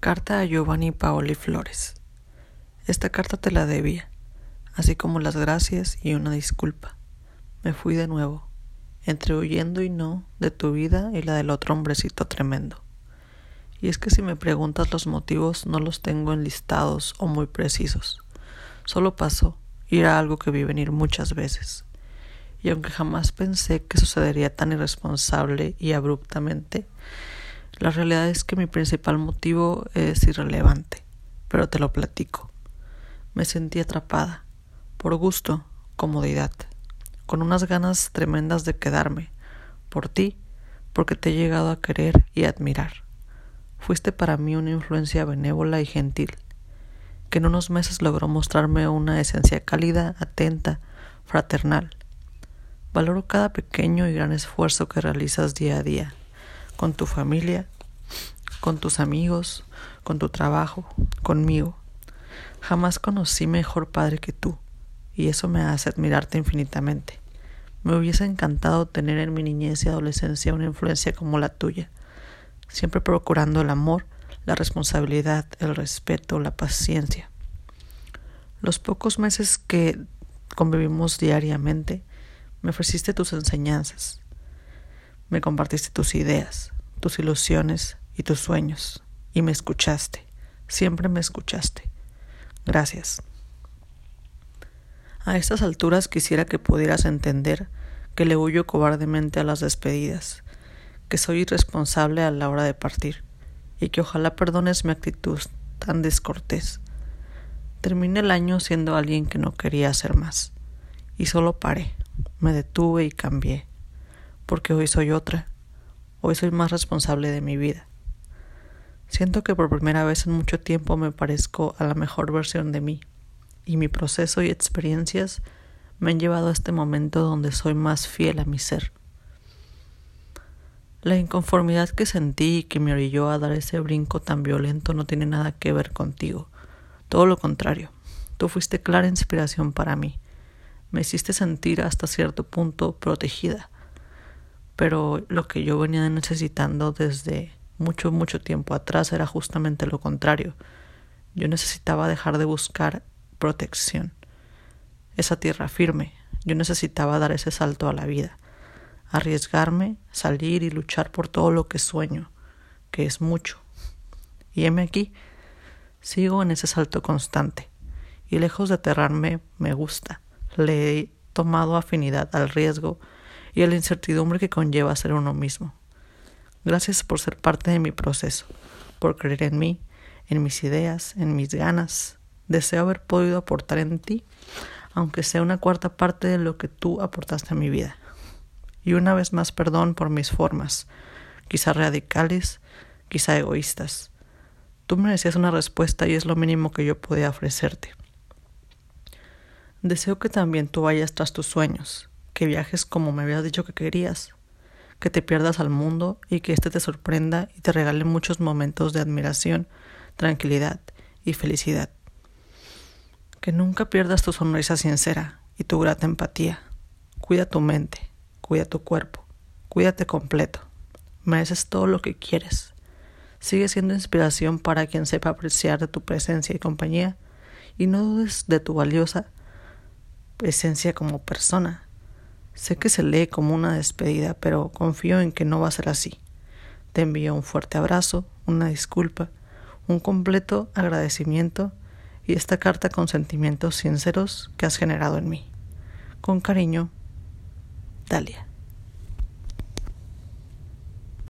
Carta a Giovanni Paoli Flores. Esta carta te la debía, así como las gracias y una disculpa. Me fui de nuevo, entre huyendo y no de tu vida y la del otro hombrecito tremendo. Y es que si me preguntas los motivos no los tengo enlistados o muy precisos. Solo pasó y era algo que vi venir muchas veces. Y aunque jamás pensé que sucedería tan irresponsable y abruptamente, la realidad es que mi principal motivo es irrelevante, pero te lo platico. Me sentí atrapada, por gusto, comodidad, con unas ganas tremendas de quedarme, por ti, porque te he llegado a querer y admirar. Fuiste para mí una influencia benévola y gentil, que en unos meses logró mostrarme una esencia cálida, atenta, fraternal. Valoro cada pequeño y gran esfuerzo que realizas día a día con tu familia, con tus amigos, con tu trabajo, conmigo. Jamás conocí mejor padre que tú, y eso me hace admirarte infinitamente. Me hubiese encantado tener en mi niñez y adolescencia una influencia como la tuya, siempre procurando el amor, la responsabilidad, el respeto, la paciencia. Los pocos meses que convivimos diariamente, me ofreciste tus enseñanzas, me compartiste tus ideas, tus ilusiones y tus sueños, y me escuchaste, siempre me escuchaste. Gracias. A estas alturas quisiera que pudieras entender que le huyo cobardemente a las despedidas, que soy irresponsable a la hora de partir, y que ojalá perdones mi actitud tan descortés. Terminé el año siendo alguien que no quería hacer más, y solo paré, me detuve y cambié porque hoy soy otra, hoy soy más responsable de mi vida. Siento que por primera vez en mucho tiempo me parezco a la mejor versión de mí, y mi proceso y experiencias me han llevado a este momento donde soy más fiel a mi ser. La inconformidad que sentí y que me orilló a dar ese brinco tan violento no tiene nada que ver contigo. Todo lo contrario. Tú fuiste clara inspiración para mí. Me hiciste sentir hasta cierto punto protegida pero lo que yo venía necesitando desde mucho, mucho tiempo atrás era justamente lo contrario. Yo necesitaba dejar de buscar protección, esa tierra firme. Yo necesitaba dar ese salto a la vida, arriesgarme, salir y luchar por todo lo que sueño, que es mucho. Y heme aquí, sigo en ese salto constante, y lejos de aterrarme, me gusta. Le he tomado afinidad al riesgo y la incertidumbre que conlleva ser uno mismo. Gracias por ser parte de mi proceso, por creer en mí, en mis ideas, en mis ganas. Deseo haber podido aportar en ti, aunque sea una cuarta parte de lo que tú aportaste a mi vida. Y una vez más perdón por mis formas, quizá radicales, quizá egoístas. Tú merecías una respuesta y es lo mínimo que yo podía ofrecerte. Deseo que también tú vayas tras tus sueños, que viajes como me habías dicho que querías, que te pierdas al mundo y que éste te sorprenda y te regale muchos momentos de admiración, tranquilidad y felicidad. Que nunca pierdas tu sonrisa sincera y tu grata empatía. Cuida tu mente, cuida tu cuerpo, cuídate completo. Mereces todo lo que quieres. Sigue siendo inspiración para quien sepa apreciar de tu presencia y compañía y no dudes de tu valiosa presencia como persona Sé que se lee como una despedida, pero confío en que no va a ser así. Te envío un fuerte abrazo, una disculpa, un completo agradecimiento y esta carta con sentimientos sinceros que has generado en mí. Con cariño, Dalia.